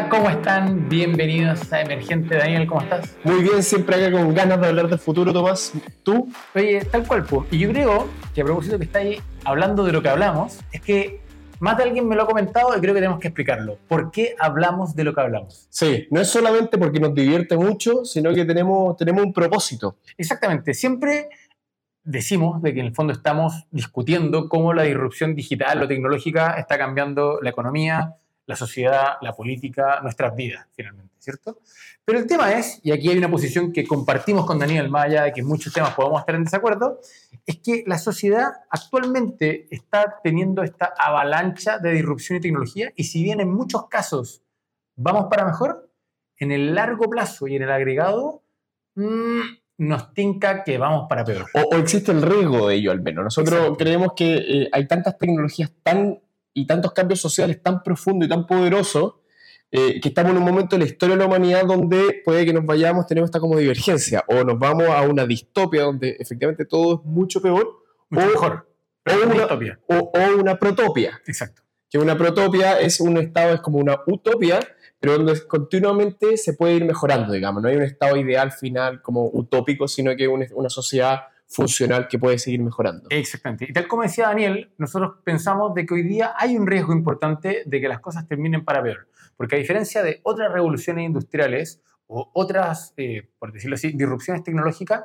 Hola, ¿cómo están? Bienvenidos a Emergente. Daniel, ¿cómo estás? Muy bien, siempre acá con ganas de hablar del futuro, Tomás. ¿Tú? Oye, tal cual, po. y yo creo que a propósito que estáis hablando de lo que hablamos, es que más de alguien me lo ha comentado y creo que tenemos que explicarlo. ¿Por qué hablamos de lo que hablamos? Sí, no es solamente porque nos divierte mucho, sino que tenemos, tenemos un propósito. Exactamente, siempre decimos de que en el fondo estamos discutiendo cómo la disrupción digital o tecnológica está cambiando la economía, la sociedad, la política, nuestras vidas, finalmente, ¿cierto? Pero el tema es, y aquí hay una posición que compartimos con Daniel Maya, de que en muchos temas podemos estar en desacuerdo, es que la sociedad actualmente está teniendo esta avalancha de disrupción y tecnología, y si bien en muchos casos vamos para mejor, en el largo plazo y en el agregado, mmm, nos tinca que vamos para peor. O, existe el riesgo de ello al menos. Nosotros creemos que eh, hay tantas tecnologías tan y tantos cambios sociales tan profundos y tan poderosos eh, que estamos en un momento de la historia de la humanidad donde puede que nos vayamos, tenemos esta como divergencia, o nos vamos a una distopia donde efectivamente todo es mucho peor, mucho o mejor. O una, o, o una, protopia. Exacto. Que una protopia es un estado, es como una utopia, pero donde continuamente se puede ir mejorando, digamos. No hay un estado ideal final como utópico, sino que una, una sociedad funcional que puede seguir mejorando. Exactamente. Y tal como decía Daniel, nosotros pensamos de que hoy día hay un riesgo importante de que las cosas terminen para peor. Porque a diferencia de otras revoluciones industriales o otras, eh, por decirlo así, disrupciones tecnológicas,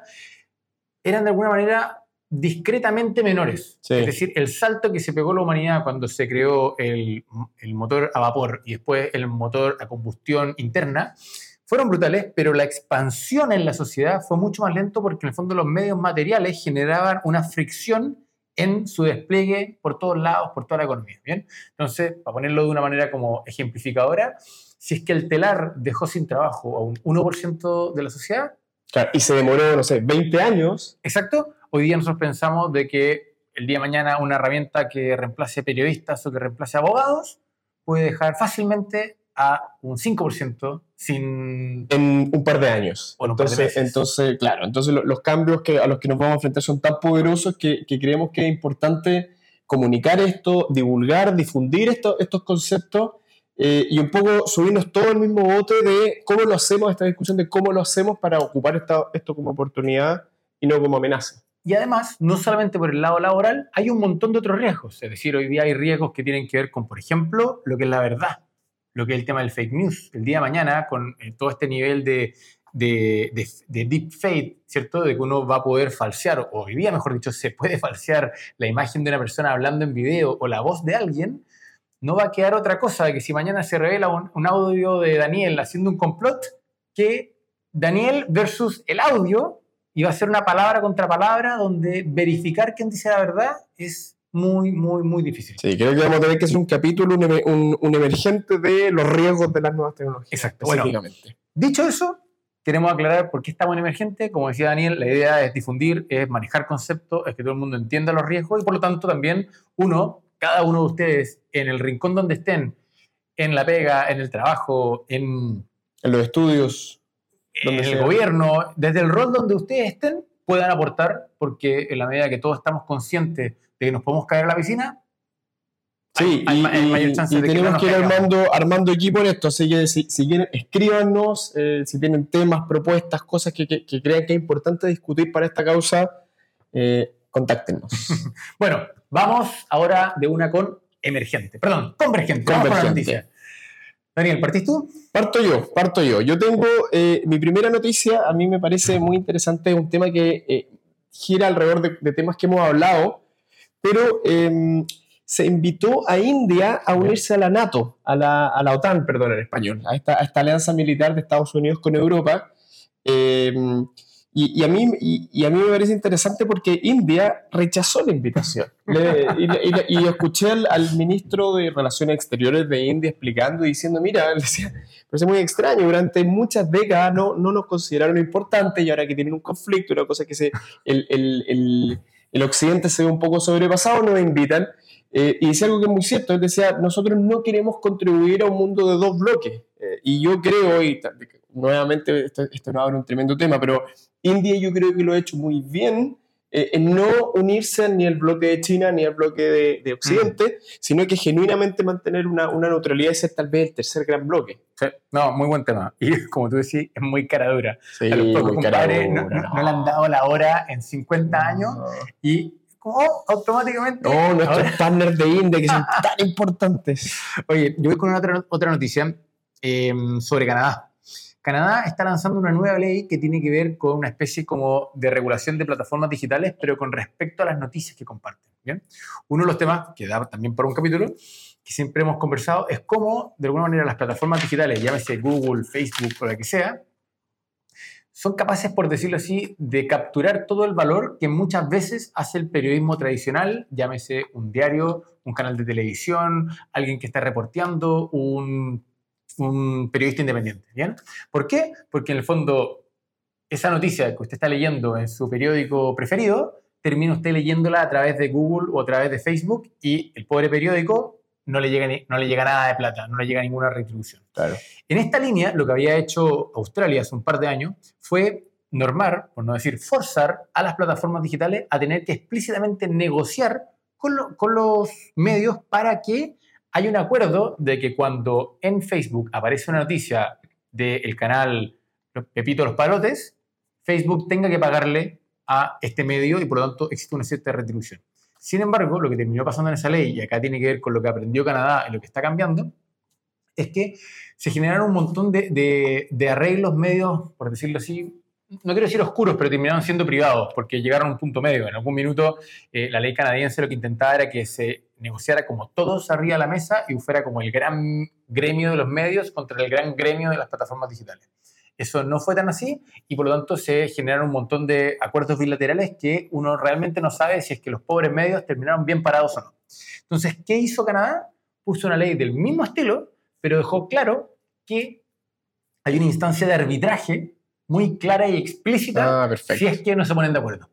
eran de alguna manera discretamente menores. Es decir, el salto que se pegó la humanidad cuando se creó el, el motor a vapor y después el motor a combustión interna, fueron brutales, pero la expansión en la sociedad fue mucho más lento porque en el fondo los medios materiales generaban una fricción en su despliegue por todos lados, por toda la economía. ¿bien? Entonces, para ponerlo de una manera como ejemplificadora, si es que el telar dejó sin trabajo a un 1% de la sociedad. Claro, y se demoró, no sé, 20 años. Exacto. Hoy día nosotros pensamos de que el día de mañana una herramienta que reemplace periodistas o que reemplace abogados puede dejar fácilmente a un 5% sin... En un par de años. entonces, entonces, claro, entonces los cambios que, a los que nos vamos a enfrentar son tan poderosos que, creemos que es importante comunicar esto, divulgar, difundir estos conceptos eh, y un poco subirnos todo el mismo bote de cómo lo hacemos, esta discusión de cómo lo hacemos para ocupar esto como oportunidad y no como amenaza. Y además, no solamente por el lado laboral, hay un montón de otros riesgos. Es decir, hoy día hay riesgos que tienen que ver con, por ejemplo, lo que es la verdad lo que es el tema del fake news. El día de mañana, con eh, todo este nivel de, de, de, deep fake, ¿cierto? De que uno va a poder falsear, o hoy día, mejor dicho, se puede falsear la imagen de una persona hablando en video o la voz de alguien, no va a quedar otra cosa de que si mañana se revela un, un audio de Daniel haciendo un complot, que Daniel versus el audio, y va a ser una palabra contra palabra donde verificar quién dice la verdad es muy, muy, muy difícil. Sí, creo que vamos a tener que hacer un capítulo, un, un, emergente de los riesgos de las nuevas tecnologías. Exacto. Bueno, dicho eso, queremos aclarar por qué estamos en emergente. Como decía Daniel, la idea es difundir, es manejar conceptos, es que todo el mundo entienda los riesgos y por lo tanto también uno, cada uno de ustedes, en el rincón donde estén, en la pega, en el trabajo, en, en los estudios, en el gobierno, desde el rol donde ustedes estén, puedan aportar, porque en la medida que todos estamos conscientes de que nos podemos caer a la piscina, Sí, y, tenemos que ir armando, armando equipo en esto, así que si, quieren, escríbanos, eh, si tienen temas, propuestas, cosas que, crean que es importante discutir para esta causa, eh, contáctenos. bueno, vamos ahora de una con emergente, perdón, convergente. Convergente. Daniel, ¿partís tú? Parto yo, parto yo. Yo tengo eh, mi primera noticia, a mí me parece muy interesante, un tema que gira alrededor de, de temas que hemos hablado, pero em, se invitó a India a unirse a la NATO, a la, a la OTAN, perdón, en español, a esta, esta, alianza militar de Estados Unidos con Europa. Em, y, a mí, y, a mí me parece interesante porque India rechazó la invitación. y, y, escuché al, ministro de Relaciones Exteriores de India explicando y diciendo, mira, decía, parece muy extraño, durante muchas décadas no, no nos consideraron importantes y ahora que tienen un conflicto, una cosa que se... el, el el occidente se ve un poco sobrepasado, nos invitan. Eh, y dice algo que es muy cierto, es decir, nosotros no queremos contribuir a un mundo de dos bloques. Eh, y yo creo, y nuevamente esto, no abre un tremendo tema, pero India yo creo que lo ha hecho muy bien eh, en no unirse ni al bloque de China ni al bloque de, Occidente, sino que genuinamente mantener una, una, neutralidad y ser tal vez el tercer gran bloque. no, muy buen tema. Y como tú decís, es muy cara dura. Sí, a los muy cara no, no, le han dado la hora en 50 años y automáticamente. No, nuestros partners de India que son tan importantes. Oye, yo voy con otra, otra noticia em, sobre Canadá. Canadá está lanzando una nueva ley que tiene que ver con una especie como de regulación de plataformas digitales, pero con respecto a las noticias que comparten. ¿bien? Uno de los temas que da también por un capítulo que siempre hemos conversado es cómo, de alguna manera, las plataformas digitales, llámese Google, Facebook o la que sea, son capaces, por decirlo así, de capturar todo el valor que muchas veces hace el periodismo tradicional, llámese un diario, un canal de televisión, alguien que está reporteando, un, periodista independiente. ¿bien? ¿Por qué? Porque en el fondo esa noticia que usted está leyendo en su periódico preferido, termina usted leyéndola a través de Google o a través de Facebook y el pobre periódico no le llega, no le llega nada de plata, no le llega ninguna retribución. Claro. En esta línea, lo que había hecho Australia hace un par de años fue normar, por no decir forzar, a las plataformas digitales a tener que explícitamente negociar con, con los medios para que haya un acuerdo de que cuando en Facebook aparece una noticia del canal Pepito los Parotes, Facebook tenga que pagarle a este medio y por lo tanto existe una cierta retribución. Sin embargo, lo que terminó pasando en esa ley, y acá tiene que ver con lo que aprendió Canadá y lo que está cambiando, es que se generaron un montón de, de, arreglos medios, por decirlo así, no quiero decir oscuros, pero terminaron siendo privados, porque llegaron a un punto medio. En algún minuto, eh, la ley canadiense lo que intentaba era que se negociara como todos arriba de la mesa y fuera como el gran gremio de los medios contra el gran gremio de las plataformas digitales. Eso no fue tan así y por lo tanto se generaron un montón de acuerdos bilaterales que uno realmente no sabe si es que los pobres medios terminaron bien parados o no. Entonces, ¿qué hizo Canadá? Puso una ley del mismo estilo, pero dejó claro que hay una instancia de arbitraje muy clara y explícita ah, si es que no se ponen de acuerdo.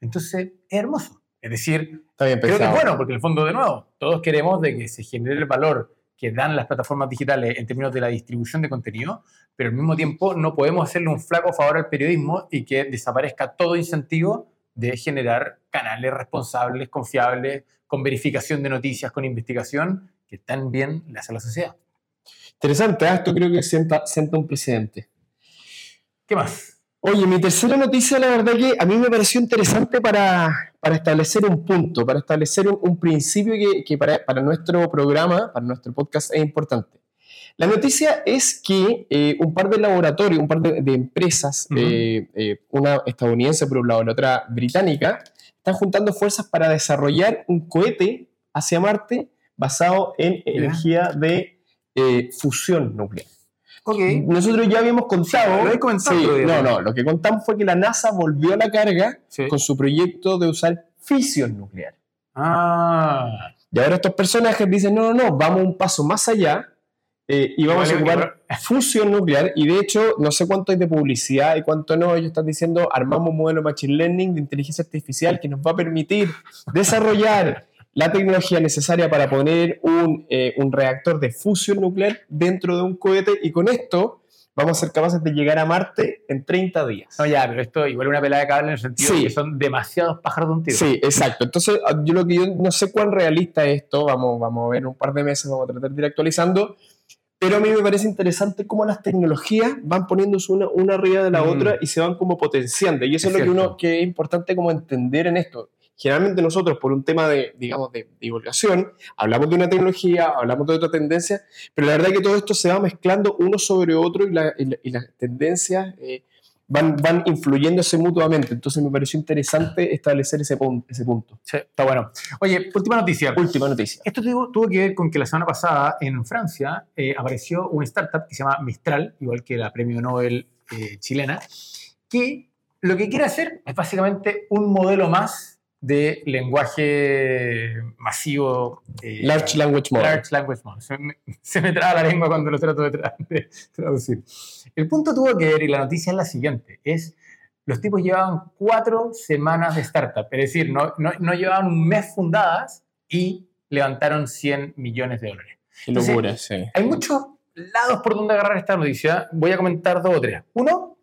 Entonces, es hermoso. Es decir, creo que es bueno, porque en el fondo, de nuevo, todos queremos de que se genere el valor que dan las plataformas digitales en términos de la distribución de contenido, pero al mismo tiempo no podemos hacerle un flaco favor al periodismo y que desaparezca todo incentivo de generar canales responsables, confiables, con verificación de noticias, con investigación, que tan bien le hace a la sociedad. Interesante, ¿eh? esto creo que sienta, sienta un precedente. ¿Qué más? Oye, mi tercera noticia, la verdad que a mí me pareció interesante para, para establecer un punto, para establecer un, principio que, que para, para, nuestro programa, para nuestro podcast es importante. La noticia es que eh, un par de laboratorios, un par de, empresas, eh, eh, una estadounidense por un lado, la otra británica, están juntando fuerzas para desarrollar un cohete hacia Marte basado en energía de fusión nuclear. Nosotros ya habíamos contado. no, no, lo que contamos fue que la NASA volvió a la carga con su proyecto de usar fisión nuclear. Ah. Y ahora estos personajes dicen: no, no, no, vamos un paso más allá eh, y vamos a ocupar fusión nuclear. Y de hecho, no sé cuánto hay de publicidad y cuánto no. Ellos están diciendo: armamos un modelo Machine Learning de inteligencia artificial que nos va a permitir desarrollar la tecnología necesaria para poner un, eh, un, reactor de fusión nuclear dentro de un cohete y con esto vamos a ser capaces de llegar a Marte en 30 días. No, ya, pero esto igual una pelada de cable en el sentido de que son demasiados pájaros de un tiro. Sí, exacto. Entonces, ah, yo lo que yo no sé cuán realista es esto, vamos, vamos a ver un par de meses, vamos a tratar de ir actualizando, pero a mí me parece interesante cómo las tecnologías van poniéndose una, una arriba de la mm. otra y se van como potenciando. Y eso es, lo que uno que es importante como entender en esto generalmente nosotros por un tema de, digamos, de divulgación, hablamos de una tecnología, hablamos de otra tendencia, pero la verdad es que todo esto se va mezclando uno sobre otro y, las tendencias eh, van, van influyéndose mutuamente. Entonces me pareció interesante establecer ese, ese punto. Sí, está bueno. Oye, última noticia. Última noticia. Esto tuvo, que ver con que la semana pasada en Francia eh, apareció una startup que se llama Mistral, igual que la premio Nobel eh, chilena, que lo que quiere hacer es básicamente un modelo más de lenguaje masivo. Eh, large Language Model. Large Language Model. Se me, traba la lengua cuando lo trato de, traducir. El punto tuvo que ver, y la noticia es la siguiente, es los tipos llevaban cuatro semanas de startup, es decir, no, no, no llevaban un mes fundadas y levantaron 100 millones de dólares. Qué locura, sí. Hay muchos lados por donde agarrar esta noticia. Voy a comentar dos o tres. Uno,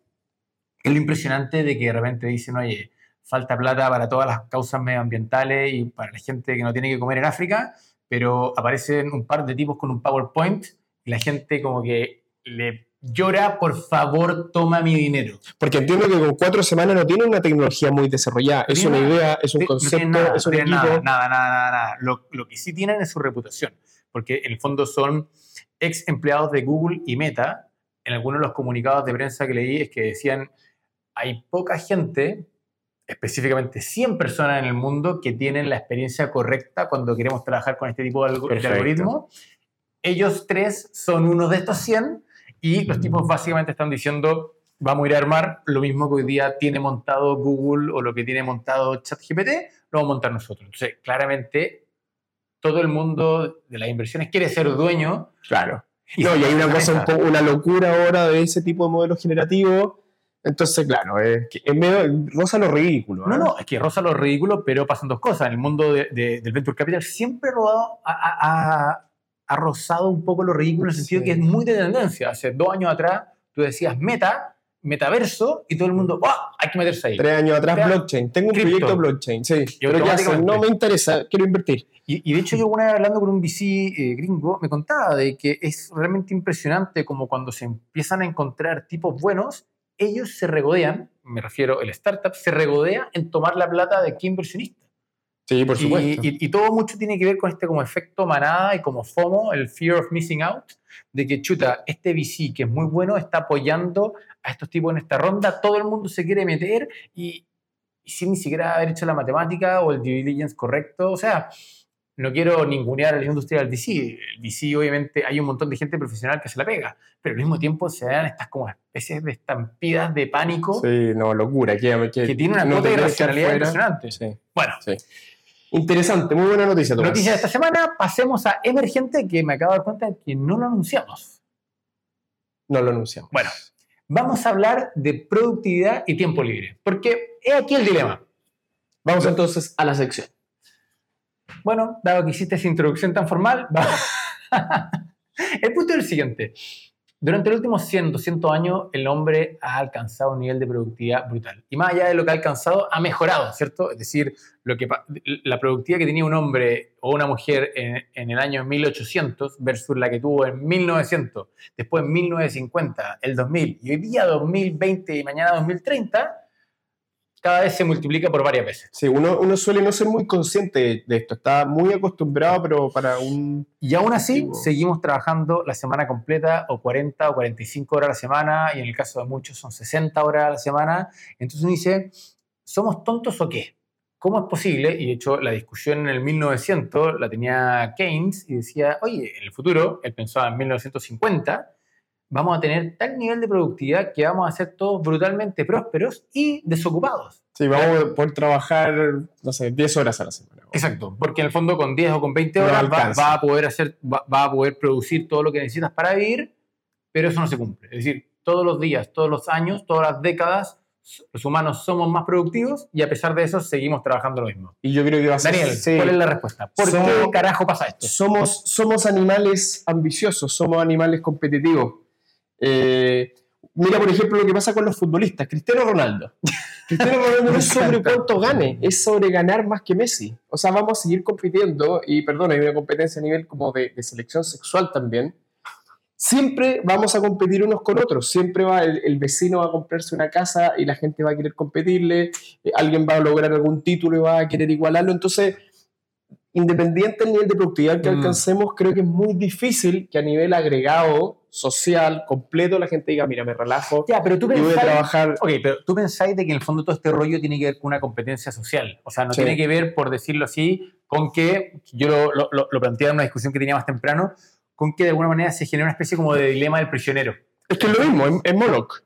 es lo impresionante de que de repente dicen, oye, falta plata para todas las causas medioambientales y para la gente que no tiene que comer en África, pero aparecen un par de tipos con un PowerPoint y la gente como que le llora, por favor, toma mi dinero. Porque entiendo que con cuatro semanas no tiene una tecnología muy desarrollada, es una idea, es un concepto, nada, es un no equipo. Nada, nada, nada, nada. Lo, lo que sí tienen es su reputación, porque en el fondo son ex empleados de Google y Meta. En algunos de los comunicados de prensa que leí es que decían, hay poca gente, específicamente 100 personas en el mundo, que tienen la experiencia correcta cuando queremos trabajar con este tipo de, alg- de algoritmo. Ellos tres son uno de estos 100 y los tipos básicamente están diciendo, vamos a ir a armar lo mismo que hoy día tiene montado Google o lo que tiene montado ChatGPT, lo vamos a montar nosotros. Entonces, claramente, todo el mundo de las inversiones quiere ser dueño. Claro. No, y hay una cosa, un una locura ahora de ese tipo de modelos generativos. Entonces, claro, es que en medio rosa lo ridículo. No, ¿eh? no, es que rosa lo ridículo, pero pasan dos cosas. En el mundo de- de- del venture capital siempre rodado, ha, rozado un poco lo ridículo en el sentido Sí. que es muy de tendencia. Hace dos años atrás tú decías meta, metaverso, y todo el mundo, ¡ah! Hay que meterse ahí. Tres años atrás, blockchain. Tengo un Cripto. proyecto blockchain, sí. Pero ¿qué hacen? automáticamente- No me interesa, quiero invertir. Y, y de hecho yo una vez hablando con un VC eh, gringo me contaba de que es realmente impresionante como cuando se empiezan a encontrar tipos buenos, ellos se regodean, me refiero, el startup se regodea en tomar la plata de qué inversionista. Sí, por Y- supuesto. Y, y todo mucho tiene que ver con este como efecto manada y como FOMO, el fear of missing out, de que chuta, este VC que es muy bueno está apoyando a estos tipos en esta ronda, todo el mundo se quiere meter y, y sin ni siquiera haber hecho la matemática o el due diligence correcto, o sea, no quiero ningunear a la industria del VC, el VC obviamente hay un montón de gente profesional que se la pega, pero al mismo tiempo se dan estas como especies de estampidas de pánico Sí, no, locura. Que, que tiene una no cuota de afuera. impresionante. Sí. Bueno, Interesante, muy buena noticia, Tomás. Noticia de esta semana, pasemos a Emergente, que me acabo de dar cuenta que no lo anunciamos. No lo anunciamos. Bueno, vamos a hablar de productividad y tiempo libre, porque es aquí el dilema. Vamos entonces a la sección. Bueno, dado que hiciste esa introducción tan formal, el punto es el siguiente. Durante los últimos 100, 200 años, el hombre ha alcanzado un nivel de productividad brutal. Y más allá de lo que ha alcanzado, ha mejorado, ¿cierto? Es decir, lo que, la productividad que tenía un hombre o una mujer en, en el año 1800 versus la que tuvo en 1900, después en 1950, el 2000 y hoy día 2020 y mañana 2030, cada vez se multiplica por varias veces. Sí, uno, uno suele no ser muy consciente de esto. Está muy acostumbrado, pero para un... Y aún así, seguimos trabajando la semana completa, o 40 o 45 horas a la semana, y en el caso de muchos son 60 horas a la semana. Entonces uno dice, ¿somos tontos o qué? ¿Cómo es posible? Y de hecho, la discusión en el 1900 la tenía Keynes y decía, oye, en el futuro, él pensaba en 1950, vamos a tener tal nivel de productividad que vamos a ser todos brutalmente prósperos y desocupados. Sí, vamos a poder trabajar, no sé, 10 horas a la semana. Exacto, porque en el fondo con 10 o con 20 No horas va, alcanza. va a poder hacer, va, va a poder producir todo lo que necesitas para vivir, pero eso no se cumple. Es decir, todos los días, todos los años, todas las décadas, los humanos somos más productivos y a pesar de eso seguimos trabajando lo mismo. Y yo creo que va a ser... Daniel, sí. ¿cuál es la respuesta? ¿Por Somos- qué carajo pasa esto? somos, somos animales ambiciosos, somos animales competitivos. Eh, mira, por ejemplo, lo que pasa con los futbolistas. Cristiano Ronaldo. Cristiano Ronaldo no es sobre cuánto gane, es sobre ganar más que Messi. O sea, vamos a seguir compitiendo y, perdón, hay una competencia a nivel como de, de selección sexual también. Siempre vamos a competir unos con otros. Siempre va el, el vecino va a comprarse una casa y la gente va a querer competirle. eh, alguien va a lograr algún título y va a querer igualarlo. Entonces, independiente del nivel de productividad que Mm. alcancemos, creo que es muy difícil que a nivel agregado, social, completo, la gente diga, mira, me relajo Ya, pero tú y voy a pensáis, trabajar. ok, pero tú pensáis de que en el fondo todo este rollo tiene que ver con una competencia social. O sea, no Sí. tiene que ver, por decirlo así, con que, yo lo, lo, lo- lo planteaba en una discusión que tenía más temprano, con que de alguna manera se genera una especie como de dilema del prisionero. Es que es lo mismo, es, es Moloch.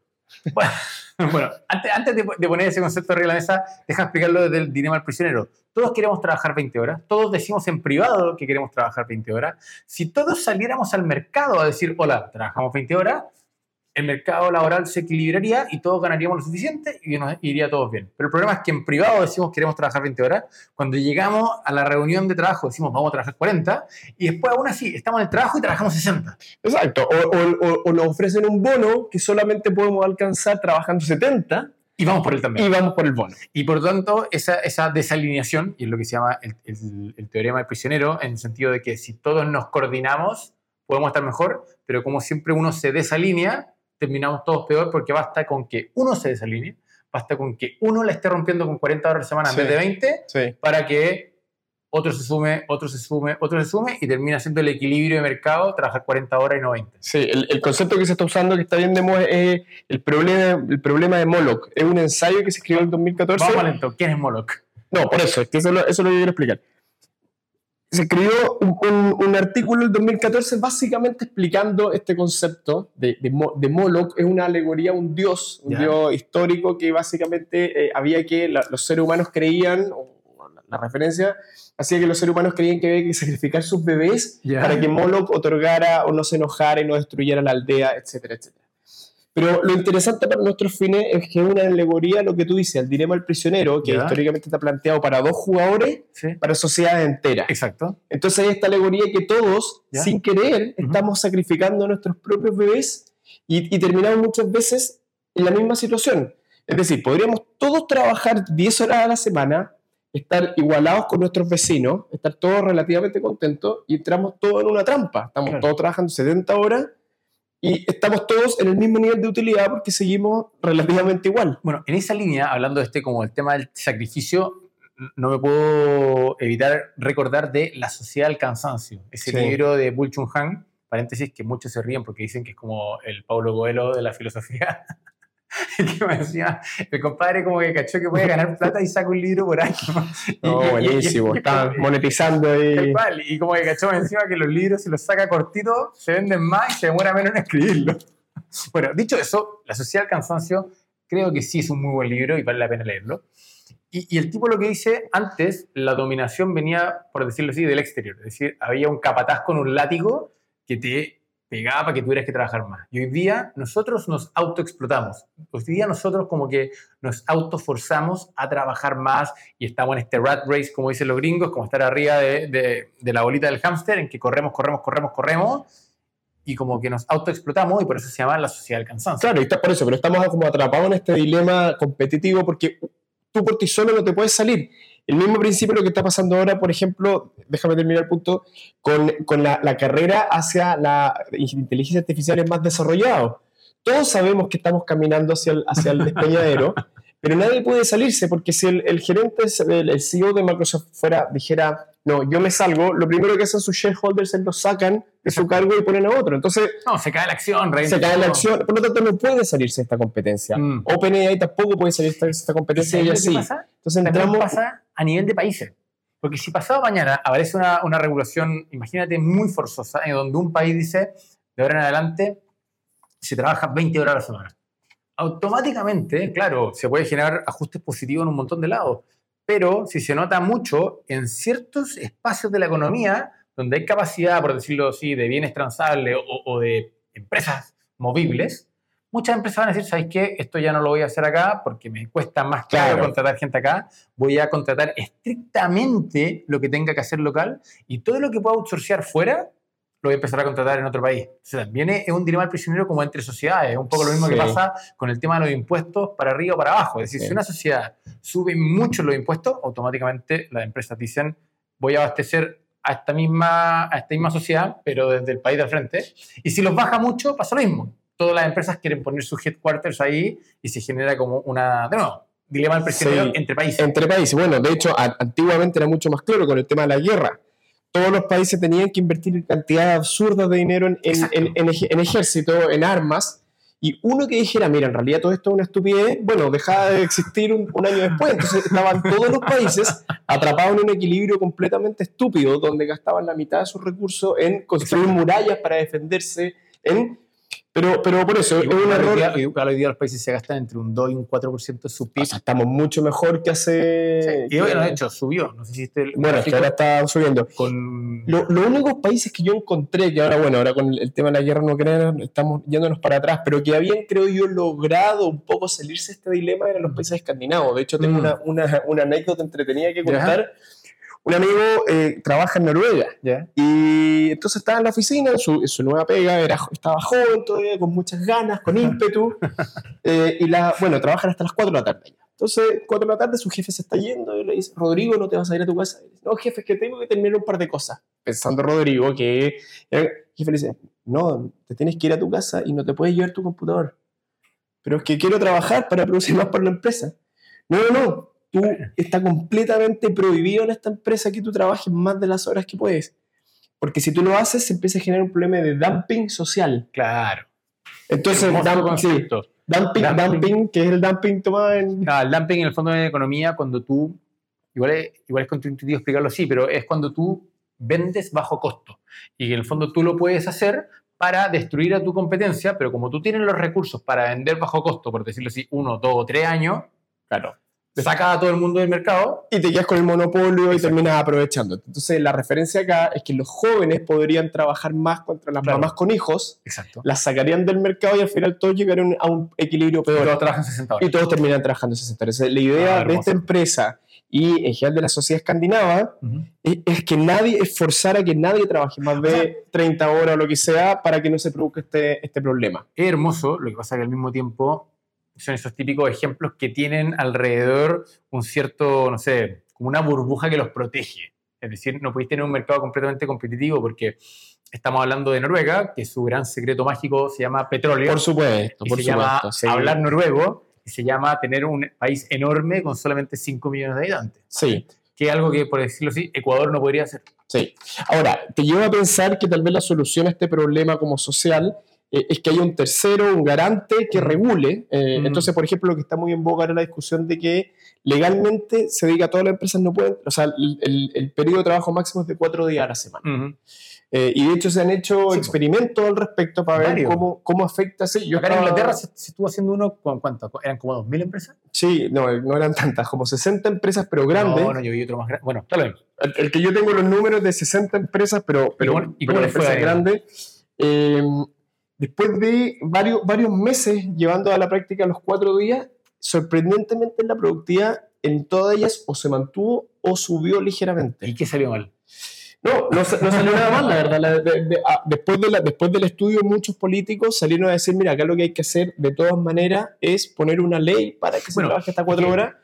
Bueno, bueno, antes, antes de, de poner ese concepto arriba de la mesa, deja explicarlo desde el dilema del prisionero. Todos queremos trabajar 20 horas, todos decimos en privado que queremos trabajar 20 horas. Si todos saliéramos al mercado a decir, hola, trabajamos 20 horas, el mercado laboral se equilibraría y todos ganaríamos lo suficiente y nos iría todos bien. Pero el problema es que en privado decimos queremos trabajar 20 horas, cuando llegamos a la reunión de trabajo decimos vamos a trabajar 40 y después aún así estamos en el trabajo y trabajamos 60. Exacto. O, o- o- nos ofrecen un bono que solamente podemos alcanzar trabajando 70 Y vamos por él también. Y vamos por el bono. Y por lo tanto, esa, esa desalineación, y es lo que se llama el, el- el teorema del prisionero, en el sentido de que si todos nos coordinamos, podemos estar mejor, pero como siempre uno se desalinea, terminamos todos peor porque basta con que uno se desalinee, basta con que uno la esté rompiendo con 40 horas a la semana Sí. en vez de 20, Sí. para que otro se sume, otro se sume, otro se sume, y termina siendo el equilibrio de mercado, trabajar 40 horas y no 20. Sí, el, el concepto que se está usando, que está bien de moda, es el problema, el problema de Moloch. Es un ensayo que se escribió en 2014. Vamos lento. ¿Quién es Moloch? No, por eso, es que eso, eso es lo que quiero explicar. Se escribió un, un- un artículo en 2014 básicamente explicando este concepto de, de, Mo- de Moloch. Es una alegoría a un dios, un dios histórico que básicamente eh, había que, la- los seres humanos creían, la, la referencia, hacía que los seres humanos creían que había que sacrificar sus bebés para que Moloch otorgara o no se enojara y no destruyera la aldea, etcétera, etcétera. Pero lo interesante para nuestros fines es que es una alegoría lo que tú dices, el dilema del prisionero, que Ya. históricamente está planteado para dos jugadores, Sí. para sociedades enteras. Exacto. Entonces hay esta alegoría que todos, Ya. sin querer, Ujú. estamos sacrificando a nuestros propios bebés y, y terminamos muchas veces en la misma situación. Es decir, podríamos todos trabajar 10 horas a la semana, estar igualados con nuestros vecinos, estar todos relativamente contentos y entramos todos en una trampa. Estamos Claro. todos trabajando 70 horas y estamos todos en el mismo nivel de utilidad porque seguimos relativamente igual. Bueno, en esa línea, hablando de este como el tema del sacrificio, no me puedo evitar recordar de La Sociedad del Cansancio, ese Sí. libro de Bull Chung Han, paréntesis, que muchos se ríen porque dicen que es como el Paulo Coelho de la filosofía. Que me decía, el compadre como que cachó que puede ganar plata y saca un libro por año. No, y- buenísimo, y- está monetizando ahí. y como que cachó encima que los libros, si los saca cortitos, se venden más y se demora menos en escribirlos. Bueno, dicho eso, La Sociedad del Cansancio creo que sí es un muy buen libro y vale la pena leerlo. Y, y el tipo lo que dice, antes la dominación venía, por decirlo así, del exterior. Es decir, había un capataz con un látigo que te pegaba para que tuvieras que trabajar más. Y hoy día nosotros nos autoexplotamos. Hoy día nosotros como que nos autoforzamos a trabajar más y estamos en este rat race, como dicen los gringos, como estar arriba de, de- de la bolita del hámster, en que corremos, corremos, corremos, corremos, y como que nos autoexplotamos y por eso se llama la sociedad del cansancio. Claro, y está por eso, pero estamos como atrapados en este dilema competitivo porque tú por ti solo no te puedes salir. El mismo principio lo que está pasando ahora, por ejemplo, déjame terminar el punto, con, con la, la carrera hacia la inteligencia artificial es más desarrollado. Todos sabemos que estamos caminando hacia el, hacia el despeñadero, pero nadie puede salirse porque si el, el gerente, el, el CEO de Microsoft fuera, dijera, no, yo me salgo, lo primero que hacen sus shareholders es lo sacan de su cargo y ponen a otro. Entonces, No, se cae la acción, rey. se cae la acción, por lo tanto no puede salirse de esta competencia. Mm. OpenAI tampoco puede salir de esta ¿Y competencia y así. pasa? Entonces entramos... pasa a nivel de países. Porque si pasado mañana aparece una, una regulación, imagínate, muy forzosa, en donde un país dice, de ahora en adelante, se trabaja 20 horas a la semana. Automáticamente, claro, se puede generar ajustes positivos en un montón de lados. Pero si se nota mucho en ciertos espacios de la economía donde hay capacidad, por decirlo así, de bienes transables o, o de empresas movibles, muchas empresas van a decir, ¿sabes qué? Esto ya no lo voy a hacer acá porque me cuesta más caro Claro. contratar gente acá. Voy a contratar estrictamente lo que tenga que hacer local y todo lo que pueda outsourcear fuera lo voy a empezar a contratar en otro país. O sea, también es un dilema del prisionero como entre sociedades. Es un poco lo mismo que pasa con el tema de los impuestos para arriba o para abajo. Es decir, Sí. si una sociedad sube mucho los impuestos, automáticamente las empresas dicen, voy a abastecer a esta misma, a esta misma sociedad, pero desde el país de al frente. Y si los baja mucho, pasa lo mismo. Todas las empresas quieren poner sus headquarters ahí y se genera como una, de nuevo, dilema del prisionero Sí. entre países. Entre países. Bueno, de hecho, antiguamente era mucho más claro con el tema de la guerra. Todos los países tenían que invertir cantidades absurdas de dinero en, en- en- en ej- en ejército, en armas. Y uno que dijera, mira, en realidad todo esto es una estupidez, bueno, dejaba de existir un, un año después. Entonces estaban todos los países atrapados en un equilibrio completamente estúpido, donde gastaban la mitad de sus recursos en construir murallas para defenderse. En, pero, pero por eso, es Igual un hoy error. igual hoy día los países se gastan entre un 2 y un 4% de su PIB. O sea, estamos mucho mejor que hace. y bueno, de hecho, subió. No sé si el Bueno, es que ahora está subiendo. con... Lo- Los únicos países que yo encontré, que ahora, bueno, ahora con el tema de la guerra no crean, estamos yéndonos para atrás, pero que habían, creo yo, logrado un poco salirse de este dilema eran los países escandinavos. De hecho, tengo Mm. una, una, una anécdota entretenida que Ya. Un amigo eh, trabaja en Noruega ¿Ya? y entonces estaba en la oficina, en su, en su nueva pega, era, estaba joven todavía, con muchas ganas, con ímpetu, eh, y la, bueno, trabajan hasta las 4 de la tarde. Entonces, 4 de la tarde, su jefe se está yendo y le dice, Rodrigo, ¿no te vas a ir a tu casa? Y dice, no, jefe, es que tengo que terminar un par de cosas. Pensando Rodrigo que... El jefe le dice, no, te tienes que ir a tu casa y no te puedes llevar tu computador. Pero es que quiero trabajar para producir más para la empresa. No, no, no. Tú está completamente prohibido en esta empresa que tú trabajes más de las horas que puedes. Porque si tú lo haces, se empieza a generar un problema de dumping social. Claro. Entonces, Hermoso dump- sí, dumping, Dumping. dumping, que es el dumping tomado en... Ah, el dumping en el fondo de economía, cuando tú, igual es, igual es contraintuitivo explicarlo así, pero es cuando tú vendes bajo costo. Y en el fondo tú lo puedes hacer para destruir a tu competencia, pero como tú tienes los recursos para vender bajo costo, por decirlo así, uno, dos o tres años, Claro. Sacas a todo el mundo del mercado. y te quedas con el monopolio y Exacto. terminas aprovechando. Entonces, la referencia acá es que los jóvenes podrían trabajar más contra las Claro. mamás con hijos, Exacto. las sacarían del mercado y al final todos llegarían a un equilibrio peor. Todos trabajan 60 horas. y todos terminan trabajando 60 horas. La idea Ah, de esta empresa y en general de la sociedad escandinava Ujú. es, es que nadie, es forzar a que nadie trabaje más de sea- 30 horas o lo que sea para que no se produzca este, este problema. es hermoso, lo que pasa que al mismo tiempo son esos típicos ejemplos que tienen alrededor un cierto, no sé, como una burbuja que los protege. Es decir, no podéis tener un mercado completamente competitivo porque estamos hablando de Noruega, que su gran secreto mágico se llama petróleo. Por supuesto, y por se supuesto. llama sí. hablar noruego y se llama tener un país enorme con solamente 5 millones de habitantes. Sí, Que es algo que, por decirlo así, Ecuador no podría hacer. sí. Ahora, te lleva a pensar que tal vez la solución a este problema como social es que haya un tercero, un garante que Mm. regule. Eh, Mm. Entonces, por ejemplo, lo que está muy en boga era la discusión de que legalmente se diga a todas las empresas no pueden, o sea, el, el- el periodo de trabajo máximo es de cuatro días a la semana. Eh, y de hecho se han hecho Sí, experimentos al respecto para ver cómo, cómo afecta. Sí, yo Acá en estaba- Inglaterra se, se estuvo haciendo uno cuánto, eran como 2.000 empresas. Sí, no, no eran tantas, como 60 empresas, pero grandes. No, no, yo vi otro más grande. Bueno, está bien. El, el que yo tengo los números de 60 empresas, pero, pero, cómo- y pero fue empresas él? grandes. eh, después de varios, varios meses llevando a la práctica los cuatro días, sorprendentemente la productividad en todas ellas o se mantuvo o subió ligeramente. ¿Y qué salió mal? No, no, sa- no salió nada mal, la verdad. La- de- de- ah, después, de la- después del estudio, muchos políticos salieron a decir, mira, acá lo que hay que hacer de todas maneras es poner una ley para que se Bueno, trabaje hasta cuatro horas.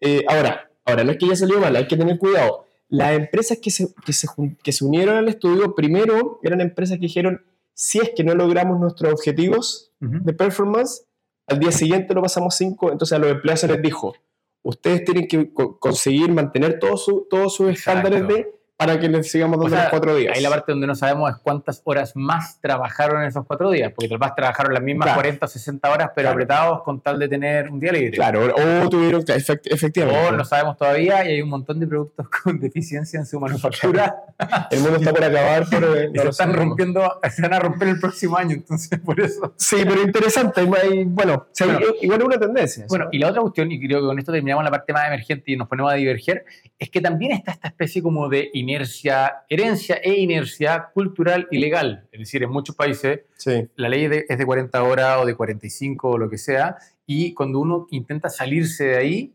Eh, ahora, ahora, no es que ya salió mal, hay que tener cuidado. Las empresas que se, que, se, que se unieron al estudio, primero eran empresas que dijeron, si es que no logramos nuestros objetivos de performance, al día siguiente lo pasamos cinco, entonces a los empleados se les dijo, ustedes tienen que co- conseguir mantener todos su- todos sus Exacto. estándares de para que les sigamos O dando sea, los cuatro días. Ahí la parte donde no sabemos es cuántas horas más trabajaron en esos cuatro días, porque tal vez trabajaron las mismas Claro. 40 o 60 horas, pero Claro. apretados con tal de tener un día libre. Claro, o tuvieron, efect- efectivamente. O no sabemos todavía y hay un montón de productos con deficiencia en su manufactura El mundo está por acabar, pero eh, y no se están rompiendo, se van a romper el próximo año, entonces por eso. Sí, pero interesante. hay- bueno, o Bueno. igual es una tendencia. Bueno, ¿no? y la otra cuestión, y creo que con esto terminamos la parte más emergente y nos ponemos a diverger, es que también está esta especie como de inercia, herencia e inercia cultural y legal. Es decir, en muchos países sí, la ley de- es de 40 horas o de 45 o lo que sea, y cuando uno intenta salirse de ahí,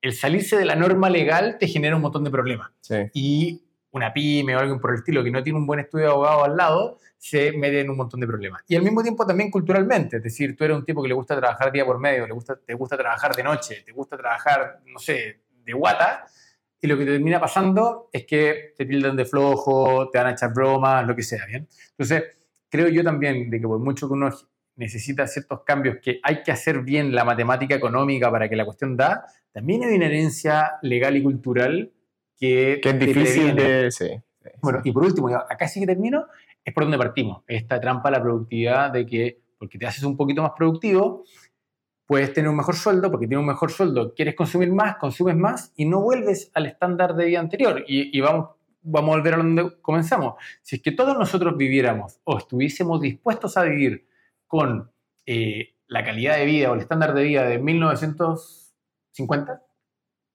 el salirse de la norma legal te genera un montón de problemas. sí. Y una pyme o alguien por el estilo que no tiene un buen estudio de abogado al lado, se mete en un montón de problemas. Y al mismo tiempo también culturalmente, es decir, tú eres un tipo que le gusta trabajar día por medio, le gusta, te gusta trabajar de noche, te gusta trabajar, no sé, de guata, y lo que te termina pasando es que te tildan de flojo, te van a echar bromas, lo que sea, ¿bien? Entonces, creo yo también de que por mucho que uno necesita ciertos cambios, que hay que hacer bien la matemática económica para que la cuestión da, también hay una herencia legal y cultural que, Que es difícil de. Sí, sí. Bueno, y por último, acá sí que termino, es por donde partimos. Esta trampa a la productividad de que, porque te haces un poquito más productivo, puedes tener un mejor sueldo, porque tienes un mejor sueldo, quieres consumir más, consumes más y no vuelves al estándar de vida anterior. Y, y vamos, vamos a volver a donde comenzamos. Si es que todos nosotros viviéramos o estuviésemos dispuestos a vivir con eh, la calidad de vida o el estándar de vida de 1950,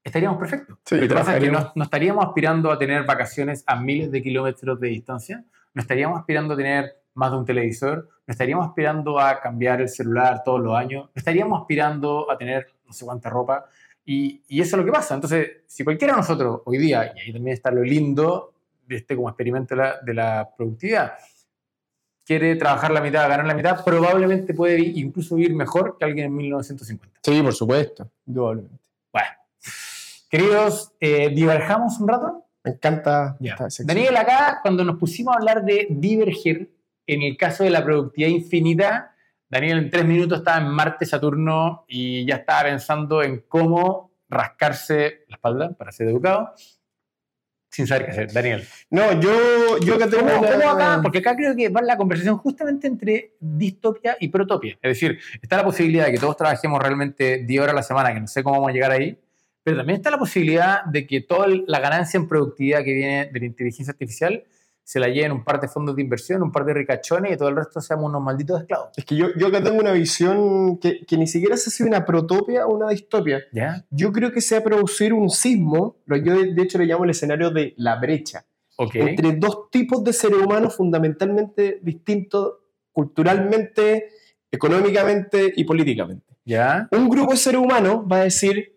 estaríamos perfectos. Sí, Lo que pasa es que no, no estaríamos aspirando a tener vacaciones a miles de kilómetros de distancia, no estaríamos aspirando a tener más de un televisor, no estaríamos aspirando a cambiar el celular todos los años, no estaríamos aspirando a tener no sé cuánta ropa Y, y eso es lo que pasa. Entonces, si cualquiera de nosotros hoy día, y ahí también está lo lindo de este como experimento de la, de la productividad, quiere trabajar la mitad, ganar la mitad, probablemente puede incluso vivir mejor que alguien en 1950. Sí, por supuesto, indudablemente. Bueno, queridos, eh, diverjamos un rato. Me encanta esta. Daniel, acá, cuando nos pusimos a hablar de divergir, en el caso de la productividad infinita, Daniel en tres minutos estaba en Marte, Saturno, y ya estaba pensando en cómo rascarse la espalda, para ser educado, sin saber qué hacer. Daniel, No, yo, yo acá tengo ¿cómo, una- cómo acá? Porque acá creo que va la conversación justamente entre distopia y protopia. Es decir, está la posibilidad de que todos trabajemos realmente 10 horas a la semana, que no sé cómo vamos a llegar ahí, pero también está la posibilidad de que toda la ganancia en productividad que viene de la inteligencia artificial se la lleven un par de fondos de inversión, un par de ricachones y todo el resto seamos unos malditos esclavos. Es que yo, yo acá tengo una visión que, que ni siquiera si es una protopia o una distopia. ¿Ya? Yo creo que se va a producir un sismo, lo yo de, de hecho le llamo el escenario de la brecha, Ok. entre dos tipos de seres humanos fundamentalmente distintos culturalmente, económicamente y políticamente. ¿Ya? Un grupo de seres humanos va a decir,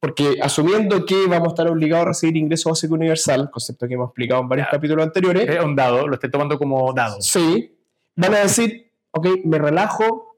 porque asumiendo que vamos a estar obligados a recibir ingreso básico universal, concepto que hemos explicado en varios Ya. capítulos anteriores, Es un dado, lo estoy tomando como dado. Sí, van a decir, ok, me relajo,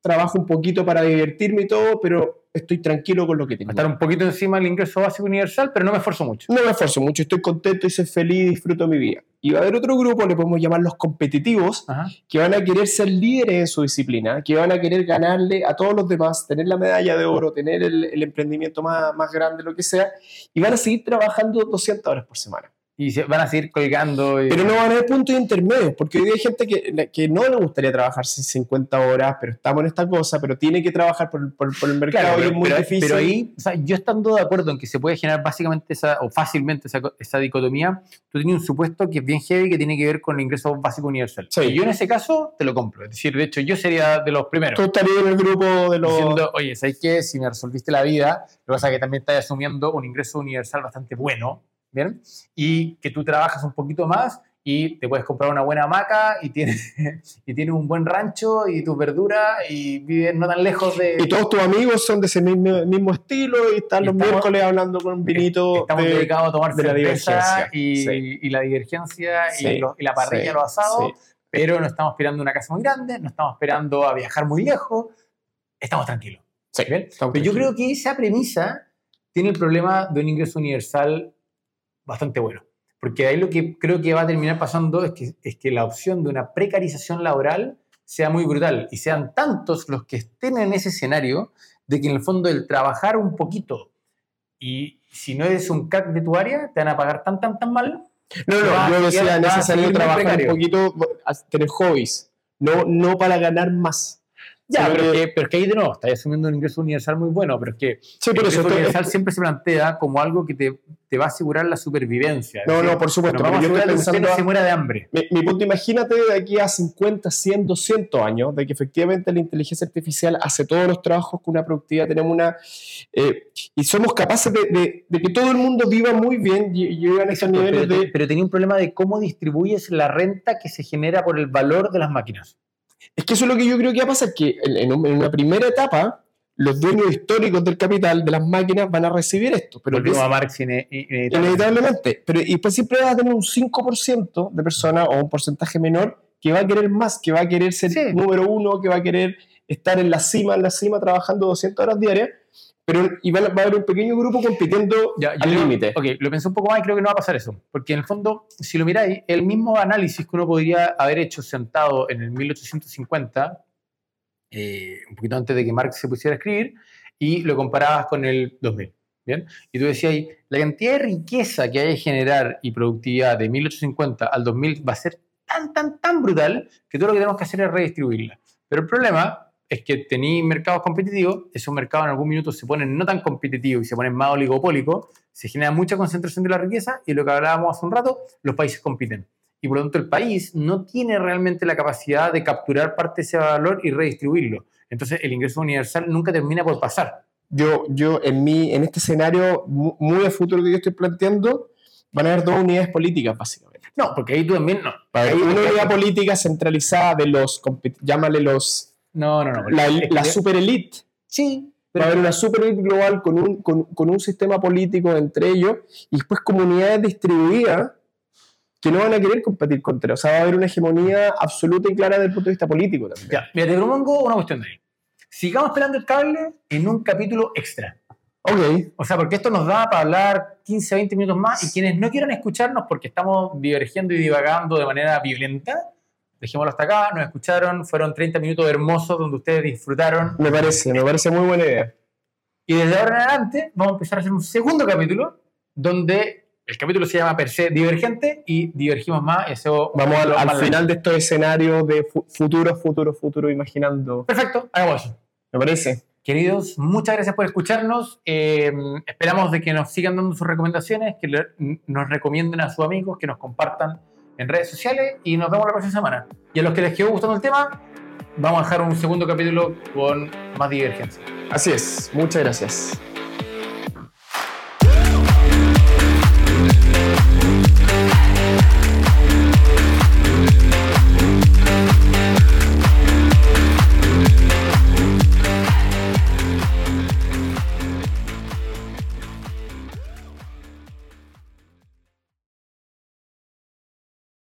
trabajo un poquito para divertirme y todo, pero estoy tranquilo con lo que tengo. Estar un poquito encima del ingreso básico universal, pero no me esfuerzo mucho. No me esfuerzo mucho, estoy contento y soy feliz y disfruto mi vida. Y va a haber otro grupo, le podemos llamar los competitivos, Ajá. que van a querer ser líderes en su disciplina, que van a querer ganarle a todos los demás, tener la medalla de oro, tener el, el emprendimiento más, más grande, lo que sea, y van a seguir trabajando 200 horas por semana. Y se van a seguir colgando. y- Pero no van a haber puntos intermedios, porque hoy día hay gente que, que no le gustaría trabajar 50 horas, pero estamos en esta cosa, pero tiene que trabajar por, por- por el mercado Claro, y pero, es muy pero- difícil. pero ahí, o sea, yo estando de acuerdo en que se puede generar básicamente esa, o fácilmente esa, esa dicotomía, tú tienes un supuesto que es bien heavy que tiene que ver con el ingreso básico universal. Sí. Y yo en ese caso te lo compro. Es decir, de hecho, yo sería de los primeros. Tú estarías en el grupo de los... Diciendo, oye, ¿sabes qué? Si me resolviste la vida, lo que pasa es que también estás asumiendo un ingreso universal bastante bueno, ¿bien? Y que tú trabajas un poquito más y te puedes comprar una buena hamaca y tienes, y tienes un buen rancho y tus verduras y vives no tan lejos de... Y todos tus amigos son de ese mismo, mismo estilo y están Y los estamos- miércoles hablando con un vinito Estamos de- dedicados a tomar de la divergencia, y, sí. y la divergencia Sí, y, los- y la parrilla, sí, los asados, pero no estamos esperando una casa muy grande, no estamos esperando a viajar muy lejos, estamos tranquilos. Estamos Pero yo tranquilos. creo que esa premisa tiene el problema de un ingreso universal bastante bueno. Porque ahí lo que creo que va a terminar pasando es que, es que la opción de una precarización laboral sea muy brutal y sean tantos los que estén en ese escenario de que en el fondo el trabajar un poquito y si no eres un crack de tu área, te van a pagar tan, tan, tan mal. No, no, yo decía necesario trabajar un poquito, tener hobbies, no, no para ganar más. Ya, Sino pero, que- es que, pero que ahí de nuevo, estás asumiendo un ingreso universal muy bueno, pero es que Sí, el ingreso estoy- universal siempre se plantea como algo que te, te va a asegurar la supervivencia. No, decir, no, por supuesto, pero a yo estoy que usted pensando no a- se muera de hambre. Mi, mi punto, imagínate de aquí a 50, 100, 200 años, de que efectivamente la inteligencia artificial hace todos los trabajos con una productividad, tenemos una... eh, y somos capaces de, de- de que todo el mundo viva muy bien y, y esos niveles pero, de... pero tenía un problema de cómo distribuyes la renta que se genera por el valor de las máquinas. Es que eso es lo que yo creo que va a pasar, que en, en un- en una primera etapa, los dueños históricos del capital, de las máquinas, van a recibir esto. Pero Volvimos a Marx ine- inevitablemente. inevitablemente. Pero, y pues siempre vas a tener un 5% de personas o un porcentaje menor que va a querer más, que va a querer ser Sí. número uno, que va a querer estar en la cima, en la cima, trabajando 200 horas diarias. Pero y va, a- va a haber un pequeño grupo compitiendo Ya, al límite. Ok, lo pensé un poco más y creo que no va a pasar eso. Porque en el fondo, si lo miráis, el mismo análisis que uno podría haber hecho sentado en el 1850, eh, un poquito antes de que Marx se pusiera a escribir, y lo comparabas con el 2000. ¿Bien? Y tú decías ahí, la cantidad de riqueza que hay que generar y productividad de 1850 al 2000 va a ser tan, tan, tan brutal que todo lo que tenemos que hacer es redistribuirla. Pero el problema es que tenéis mercados competitivos, esos mercados en algún minuto se ponen no tan competitivos y se ponen más oligopólicos, se genera mucha concentración de la riqueza y lo que hablábamos hace un rato, los países compiten. Y por lo tanto el país no tiene realmente la capacidad de capturar parte de ese valor y redistribuirlo. Entonces el ingreso universal nunca termina por pasar. Yo, yo en, mi, en este escenario mu- muy a futuro que yo estoy planteando, van a haber dos unidades políticas, básicamente. No, porque ahí tú también no. Ahí- una unidad política centralizada de los, llámale los, No, no, no. la, la super elite, Sí, va a haber una super global con un, con, con un sistema político entre ellos y después comunidades distribuidas que no van a querer competir contra. O sea, va a haber una hegemonía absoluta y clara desde el punto de vista político también. Ya, mira, te propongo una cuestión de ahí. Sigamos pelando el cable en un capítulo extra. Ok. O sea, porque esto nos da para hablar 15, 20 minutos más y quienes no quieran escucharnos porque estamos divergiendo y divagando de manera violenta, dejémoslo hasta acá, nos escucharon, fueron 30 minutos hermosos donde ustedes disfrutaron. Me parece, me parece muy buena idea. Y desde ahora en adelante vamos a empezar a hacer un segundo capítulo donde el capítulo se llama per se Divergente y divergimos más un Vamos al, al final de estos escenarios de fu- futuro, futuro, futuro, imaginando. Perfecto, hagamos eso. Me parece. Queridos, muchas gracias por escucharnos. Eh, esperamos de que nos sigan dando sus recomendaciones, que le- nos recomienden a sus amigos, que nos compartan en redes sociales y nos vemos la próxima semana. Y a los que les quedó gustando el tema, vamos a dejar un segundo capítulo con más divergencia. Así es. Muchas gracias.